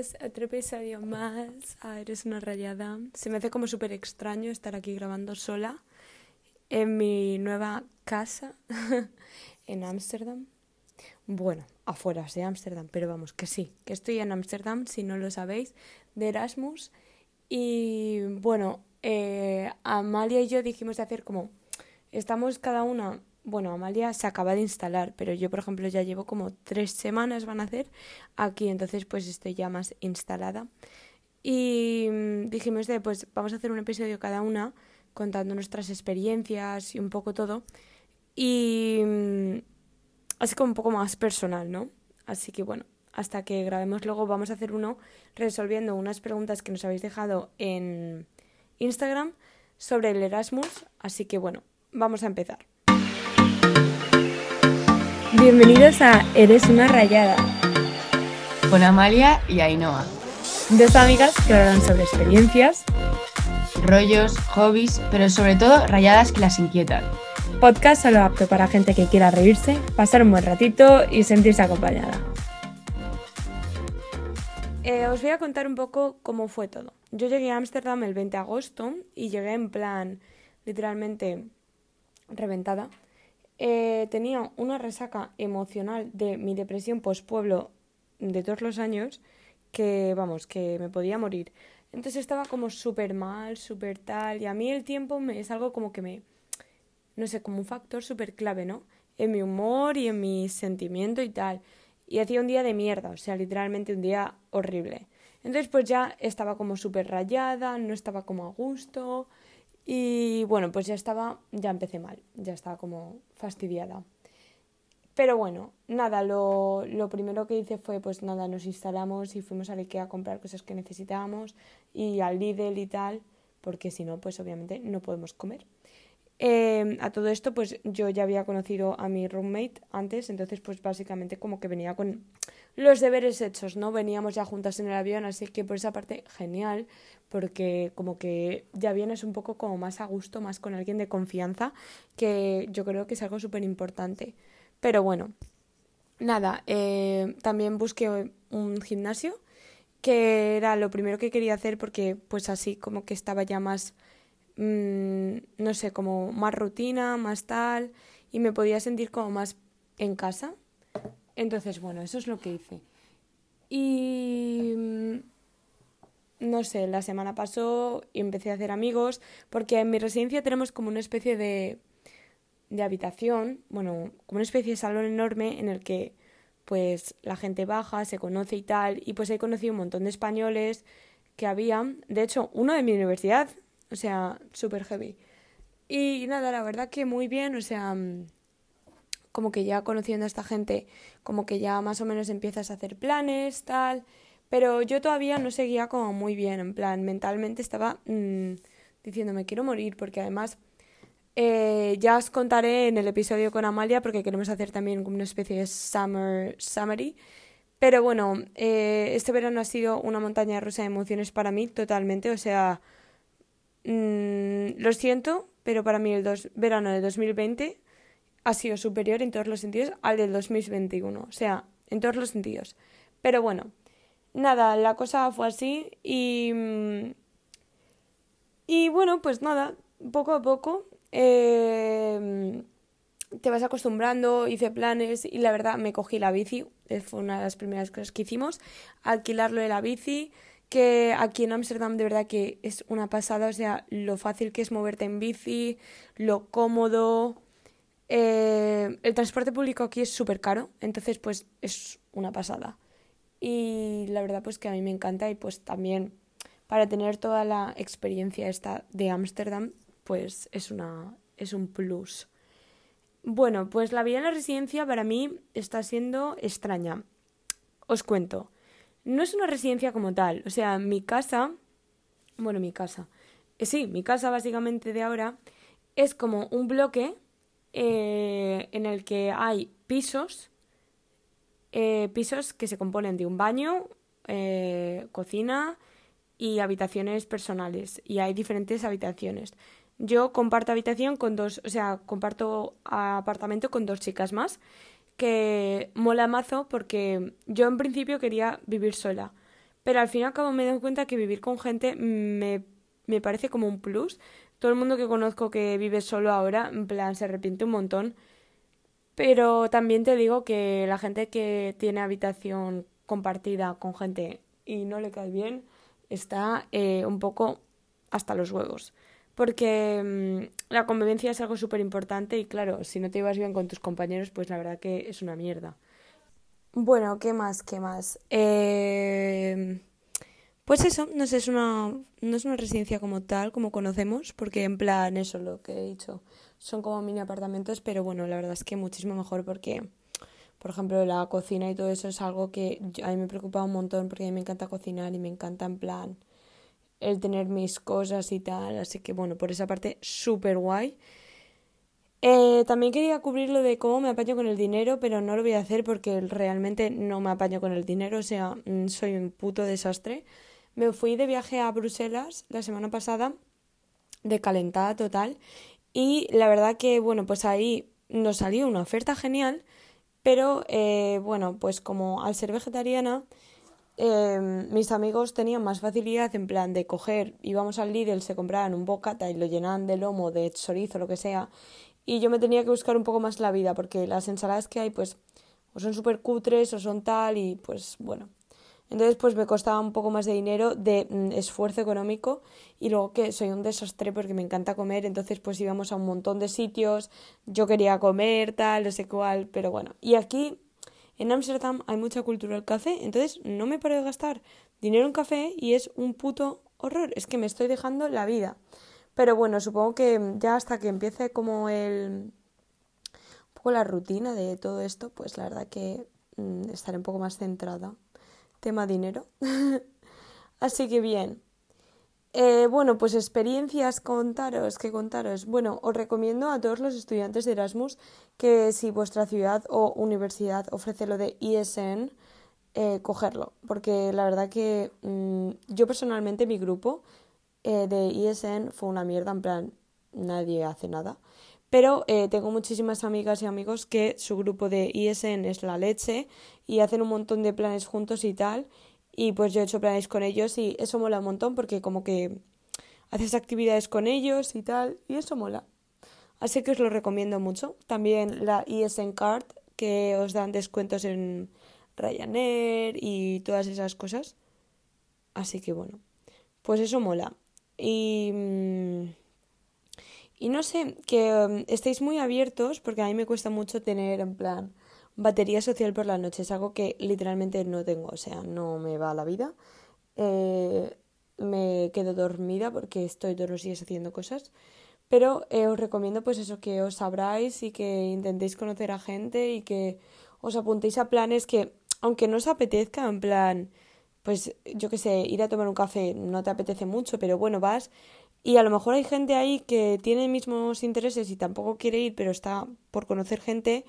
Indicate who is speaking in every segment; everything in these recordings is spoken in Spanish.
Speaker 1: Otro episodio más. Ah, eres una rayada. Se me hace como súper extraño estar aquí grabando sola en mi nueva casa en Ámsterdam. Bueno, afuera de Ámsterdam, pero vamos, que sí, que estoy en Ámsterdam, si no lo sabéis, de Erasmus. Y bueno, eh, Amalia y yo dijimos de hacer como, estamos cada una bueno, Amalia se acaba de instalar, pero yo, por ejemplo, ya llevo como tres semanas van a hacer aquí, entonces pues estoy ya más instalada. Y mm, dijimos de, pues vamos a hacer un episodio cada una contando nuestras experiencias y un poco todo. Y mm, así como un poco más personal, ¿no? Así que bueno, hasta que grabemos luego vamos a hacer uno resolviendo unas preguntas que nos habéis dejado en Instagram sobre el Erasmus. Así que bueno, vamos a empezar. Bienvenidos a Eres una rayada.
Speaker 2: Con Amalia y Ainhoa.
Speaker 1: Dos amigas que hablan sobre experiencias,
Speaker 2: rollos, hobbies, pero sobre todo rayadas que las inquietan.
Speaker 1: Podcast solo apto para gente que quiera reírse, pasar un buen ratito y sentirse acompañada. Eh, os voy a contar un poco cómo fue todo. Yo llegué a Ámsterdam el 20 de agosto y llegué en plan literalmente reventada eh, tenía una resaca emocional de mi depresión post-pueblo de todos los años que, vamos, que me podía morir. Entonces estaba como súper mal, súper tal, y a mí el tiempo es algo como que me, no sé, como un factor súper clave, ¿no? En mi humor y en mi sentimiento y tal. Y hacía un día de mierda, o sea, literalmente un día horrible. Entonces pues ya estaba como súper rayada, no estaba como a gusto, y bueno, pues ya estaba, ya empecé mal, ya estaba como fastidiada. Pero bueno, nada, lo, lo, primero que hice fue, pues nada, nos instalamos y fuimos a IKEA a comprar cosas que necesitábamos y al Lidl y tal, porque si no, pues obviamente no podemos comer. Eh, a todo esto, pues yo ya había conocido a mi roommate antes, entonces pues básicamente como que venía con los deberes hechos, ¿no? Veníamos ya juntas en el avión, así que por esa parte genial, porque como que ya vienes un poco como más a gusto, más con alguien de confianza, que yo creo que es algo súper importante. Pero bueno, nada, eh, también busqué un gimnasio, que era lo primero que quería hacer porque pues así como que estaba ya más, mm, no sé, como más rutina, más tal, y me podía sentir como más en casa. Entonces, bueno, eso es lo que hice. Y mm, no sé, la semana pasó y empecé a hacer amigos, porque en mi residencia tenemos como una especie de, de habitación, bueno, como una especie de salón enorme en el que pues la gente baja, se conoce y tal, y pues he conocido un montón de españoles que había, de hecho, uno de mi universidad, o sea, súper heavy. Y nada, la verdad que muy bien, o sea, como que ya conociendo a esta gente, como que ya más o menos empiezas a hacer planes, tal, pero yo todavía no seguía como muy bien, en plan, mentalmente estaba mmm, diciéndome quiero morir, porque además eh, ya os contaré en el episodio con Amalia, porque queremos hacer también una especie de summer summary. Pero bueno, eh, este verano ha sido una montaña rusa de emociones para mí, totalmente. O sea, mmm, lo siento, pero para mí el dos, verano de 2020 ha sido superior en todos los sentidos al del 2021. O sea, en todos los sentidos. Pero bueno, nada, la cosa fue así y... Mm, y bueno, pues nada, poco a poco eh, te vas acostumbrando, hice planes y la verdad me cogí la bici, fue una de las primeras cosas que hicimos, alquilarlo de la bici, que aquí en Ámsterdam de verdad que es una pasada, o sea, lo fácil que es moverte en bici, lo cómodo. Eh, el transporte público aquí es súper caro, entonces pues es una pasada y la verdad pues que a mí me encanta y pues también para tener toda la experiencia esta de Ámsterdam pues es una es un plus. Bueno, pues la vida en la residencia para mí está siendo extraña. Os cuento. No es una residencia como tal, o sea, mi casa, bueno, mi casa, eh, sí, mi casa básicamente de ahora es como un bloque eh, en el que hay pisos eh, pisos que se componen de un baño, eh, cocina y habitaciones personales. Y hay diferentes habitaciones. Yo comparto habitación con dos, o sea, comparto apartamento con dos chicas más, que mola mazo porque yo en principio quería vivir sola. pero al fin y al cabo me doy cuenta que vivir con gente me, me parece como un plus. Todo el mundo que conozco que vive solo ahora, en plan, se arrepiente un montón. Pero también te digo que la gente que tiene habitación compartida con gente y no le cae bien, está eh, un poco hasta los huevos. Porque mm, la convivencia es algo súper importante y claro, si no te ibas bien con tus compañeros, pues la verdad que es una mierda. Bueno, ¿qué más? ¿Qué más? Eh, pues eso, no es una, no es una residencia como tal, como conocemos, porque en plan eso lo que he dicho, son como mini apartamentos, pero bueno, la verdad es que muchísimo mejor porque, por ejemplo, la cocina y todo eso es algo que a mí me preocupa un montón porque a mí me encanta cocinar y me encanta en plan el tener mis cosas y tal, así que bueno, por esa parte súper guay. Eh, también quería cubrir lo de cómo me apaño con el dinero, pero no lo voy a hacer porque realmente no me apaño con el dinero, o sea, mm, soy un puto desastre. Me fui de viaje a Bruselas la semana pasada, de calentada total, y la verdad que, bueno, pues ahí nos salió una oferta genial, pero eh, bueno, pues como al ser vegetariana, em, mis amigos tenían más facilidad en plan de coger, íbamos al Lidl, se compraban un bocata y lo llenaban de lomo, de chorizo, lo que sea, y yo me tenía que buscar un poco más la vida, porque las ensaladas que hay, pues, o son súper cutres o son tal, y pues bueno, entonces, pues me costaba un poco más de dinero, de mm, esfuerzo económico y luego que soy un desastre porque me encanta comer, entonces pues íbamos a un montón de sitios, yo quería comer, tal, no sé cuál, pero bueno. Y aquí en Ámsterdam hay mucha cultura del café, entonces no me paro de gastar dinero en café y es un puto horror, es que me estoy dejando la vida. Pero bueno, supongo que ya hasta que empiece como el... un poco la rutina de todo esto, pues la verdad que mm, estaré un poco más centrada tema dinero. Así que bien. Eh, bueno, pues experiencias contaros, que contaros. Bueno, os recomiendo a todos los estudiantes de Erasmus que si vuestra ciudad o universidad ofrece lo de ISN, eh, cogerlo. Porque la verdad que mm, yo personalmente, mi grupo eh, de ISN fue una mierda, en plan, nadie hace nada. Pero eh, tengo muchísimas amigas y amigos que su grupo de ISN es la leche y hacen un montón de planes juntos y tal. Y pues yo he hecho planes con ellos y eso mola un montón porque como que haces actividades con ellos y tal y eso mola. Así que os lo recomiendo mucho. También la ISN Card que os dan descuentos en Ryanair y todas esas cosas. Así que bueno, pues eso mola. Y... Y no sé, que um, estéis muy abiertos, porque a mí me cuesta mucho tener en plan batería social por la noche. Es algo que literalmente no tengo, o sea, no me va la vida. Eh, me quedo dormida porque estoy todos los días haciendo cosas. Pero eh, os recomiendo pues eso, que os abráis y que intentéis conocer a gente y que os apuntéis a planes que, aunque no os apetezca, en plan, pues yo qué sé, ir a tomar un café no te apetece mucho, pero bueno, vas y a lo mejor hay gente ahí que tiene mismos intereses y tampoco quiere ir, pero está por conocer gente.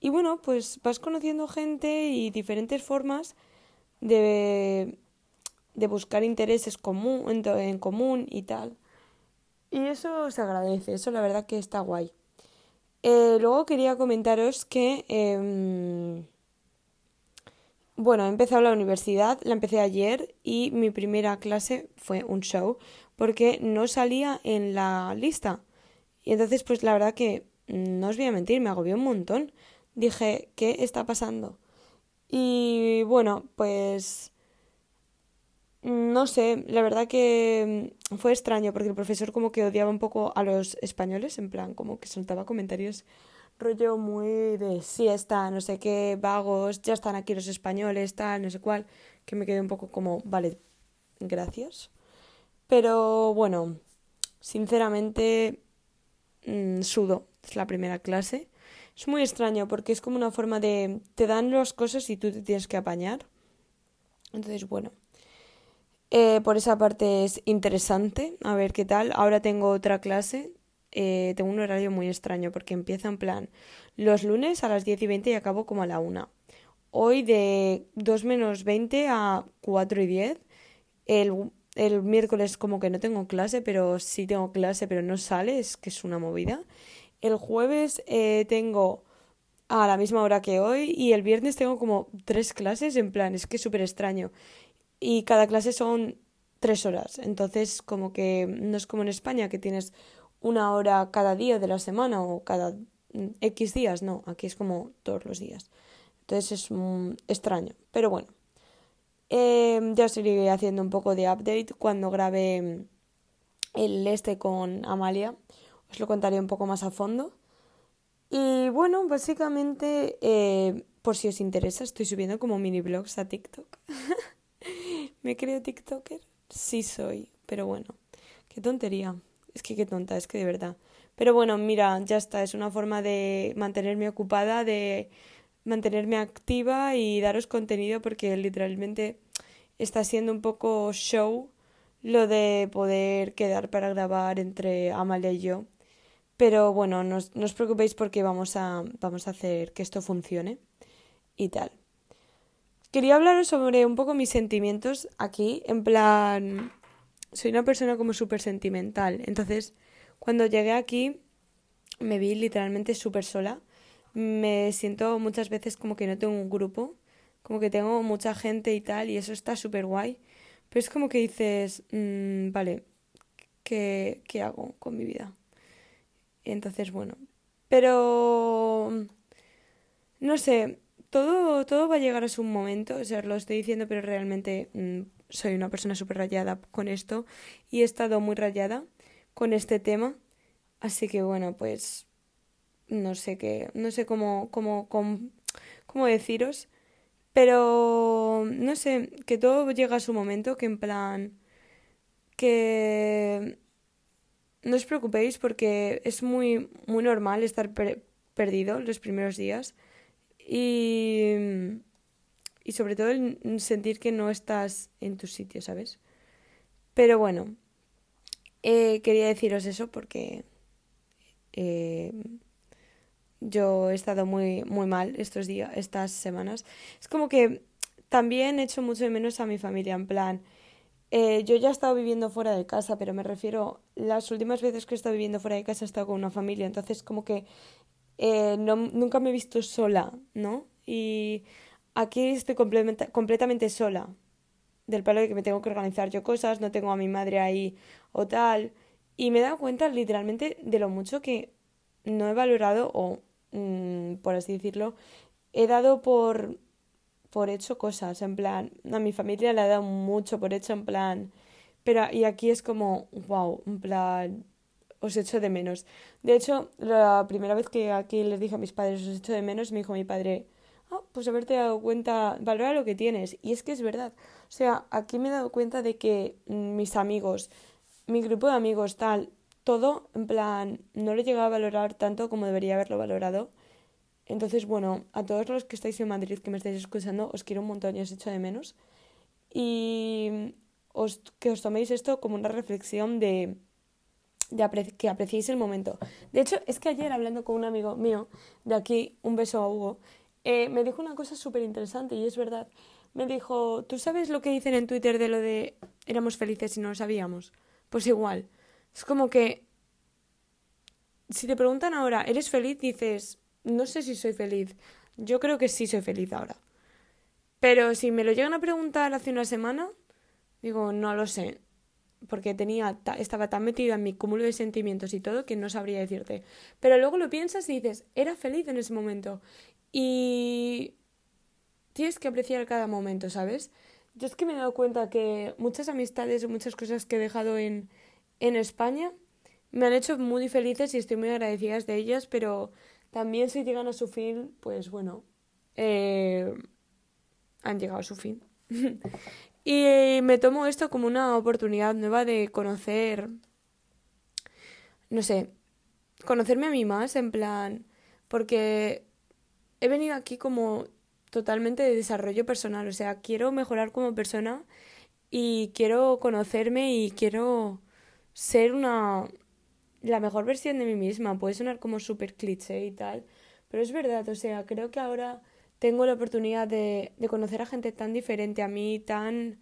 Speaker 1: Y bueno, pues vas conociendo gente y diferentes formas de, de buscar intereses común, en, común y tal. Y eso se agradece, eso la verdad que está guay. Eh, luego quería comentaros que, em, bueno, he empezado la universidad, la empecé ayer y mi primera clase fue un show porque no salía en la lista. Y entonces, pues la verdad que no os voy a mentir, me agobió un montón. Dije, ¿qué está pasando? Y bueno, pues no sé, la verdad que fue extraño porque el profesor como que odiaba un poco a los españoles, en plan, como que soltaba comentarios rollo muy de siesta, no sé qué, vagos, ya están aquí los españoles, tal, no sé cuál, que me quedé un poco como, vale, gracias. Pero bueno, sinceramente mm, sudo, es la primera clase. Es muy extraño porque es como una forma de... te dan las cosas y tú te tienes que apañar. Entonces, bueno. Eh, por esa parte es interesante, a ver qué tal. Ahora tengo otra clase, eh, tengo un horario muy extraño porque empieza en plan los lunes a las 10 y 20 y acabo como a la 1. Hoy de 2 menos 20 a 4 y 10. El el miércoles como que no tengo clase, pero sí tengo clase, pero no sale, es que es una movida. El jueves eh, tengo a la misma hora que hoy y el viernes tengo como tres clases, en plan, es que es súper extraño. y cada clase son tres horas. Entonces, como que no es como en España que tienes una hora cada día de la semana o cada X días, no, aquí es como todos los días. Entonces es extraño, pero bueno. Eh, ya seguiré haciendo un poco de update cuando grabe el este con Amalia. Os lo contaré un poco más a fondo. Y bueno, básicamente, eh, por si os interesa, estoy subiendo como mini blogs a TikTok. ¿Me creo TikToker? Sí soy, pero bueno, qué tontería. Es que qué tonta, es que de verdad. Pero bueno, mira, ya está, es una forma de mantenerme ocupada, de mantenerme activa y daros contenido porque literalmente está siendo un poco show lo de poder quedar para grabar entre Amalia y yo. Pero bueno, no, no os preocupéis porque vamos a, vamos a hacer que esto funcione y tal. Quería hablaros sobre un poco mis sentimientos aquí, en plan, soy una persona como súper sentimental, entonces cuando llegué aquí me vi literalmente súper sola, me siento muchas veces como que no tengo un grupo, como que tengo mucha gente y tal, y eso está súper guay, pero es como que dices, mmm, vale, ¿qué, ¿qué hago con mi vida? Entonces, bueno, pero... No sé, todo, todo va a llegar a su momento, o sea, lo estoy diciendo, pero realmente mm, soy una persona súper rayada con esto y he estado muy rayada con este tema. Así que bueno, pues no sé qué, no sé cómo, cómo, cómo, deciros, pero no sé, que todo llega a su momento, que en plan, que no os preocupéis porque es muy, muy normal estar perdido los primeros días y, y sobre todo el sentir que no estás en tu sitio, ¿sabes? Pero bueno, eh, quería deciros eso porque eh, yo he estado muy, muy mal estos días, estas semanas. Es como que también he hecho mucho de menos a mi familia, en plan, eh, yo ya he estado viviendo fuera de casa, pero me refiero, las últimas veces que he estado viviendo fuera de casa he estado con una familia, entonces como que no, nunca me he visto sola, ¿no? Y aquí estoy completamente sola, del palo de que me tengo que organizar yo cosas, no tengo a mi madre ahí o tal. Y me he dado cuenta literalmente de lo mucho que no he valorado o, mm, por así decirlo, he dado por, por hecho cosas, en plan, a mi familia le he dado mucho por hecho, en plan, pero y aquí es como, wow, en plan, os echo de menos. De hecho, la primera vez que aquí les dije a mis padres os echo de menos, me dijo mi padre, ah, pues haberte dado cuenta, valora lo que tienes. Y es que es verdad. O sea, aquí me he dado cuenta de que mis amigos, mi grupo de amigos, tal, todo, en plan, no lo he llegado a valorar tanto como debería haberlo valorado. Entonces, bueno, a todos los que estáis en Madrid, que me estáis escuchando, os quiero un montón y os echo de menos. Y os, que os toméis esto como una reflexión de de que apreciéis el momento. De hecho, es que ayer hablando con un amigo mío, de aquí, un beso a Hugo, eh, me dijo una cosa súper interesante y es verdad. Me dijo, ¿tú sabes lo que dicen en Twitter de lo de éramos felices y no lo sabíamos? Pues igual. Es como que si te preguntan ahora, ¿eres feliz? Dices, no sé si soy feliz. Yo creo que sí soy feliz ahora. Pero si me lo llegan a preguntar hace una semana, digo, no lo sé porque tenía, estaba tan metida en mi cúmulo de sentimientos y todo que no sabría decirte. Pero luego lo piensas y dices, era feliz en ese momento. Y tienes que apreciar cada momento, ¿sabes? Yo es que me he dado cuenta que muchas amistades muchas cosas que he dejado en, en España me han hecho muy felices y estoy muy agradecidas de ellas, pero también si llegan a su fin, pues bueno, eh, han llegado a su fin. Y me tomo esto como una oportunidad nueva de conocer, no sé, conocerme a mí más, en plan, porque he venido aquí como totalmente de desarrollo personal, o sea, quiero mejorar como persona y quiero conocerme y quiero ser una la mejor versión de mí misma. Puede sonar como súper cliché y tal, pero es verdad, o sea, creo que ahora tengo la oportunidad de, de conocer a gente tan diferente a mí, tan,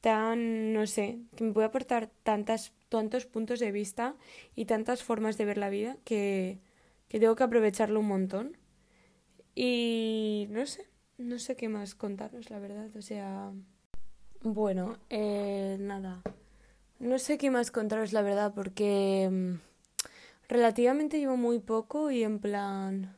Speaker 1: tan, no sé, que me puede aportar tantas, tantos puntos de vista y tantas formas de ver la vida que, que tengo que aprovecharlo un montón. Y no sé, no sé qué más contaros, la verdad. O sea, Bueno, eh, nada. No sé qué más contaros, la verdad, porque mm, relativamente llevo muy poco y en plan...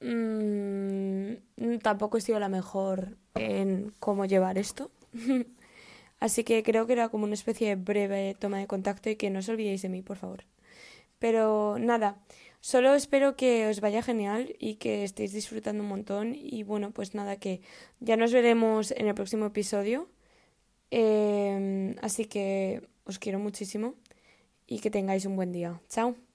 Speaker 1: mm, tampoco he sido la mejor en cómo llevar esto. Así que creo que era como una especie de breve toma de contacto y que no os olvidéis de mí, por favor. Pero nada, solo espero que os vaya genial y que estéis disfrutando un montón. Y bueno, pues nada, que ya nos veremos en el próximo episodio. Em, así que os quiero muchísimo y que tengáis un buen día. Chao.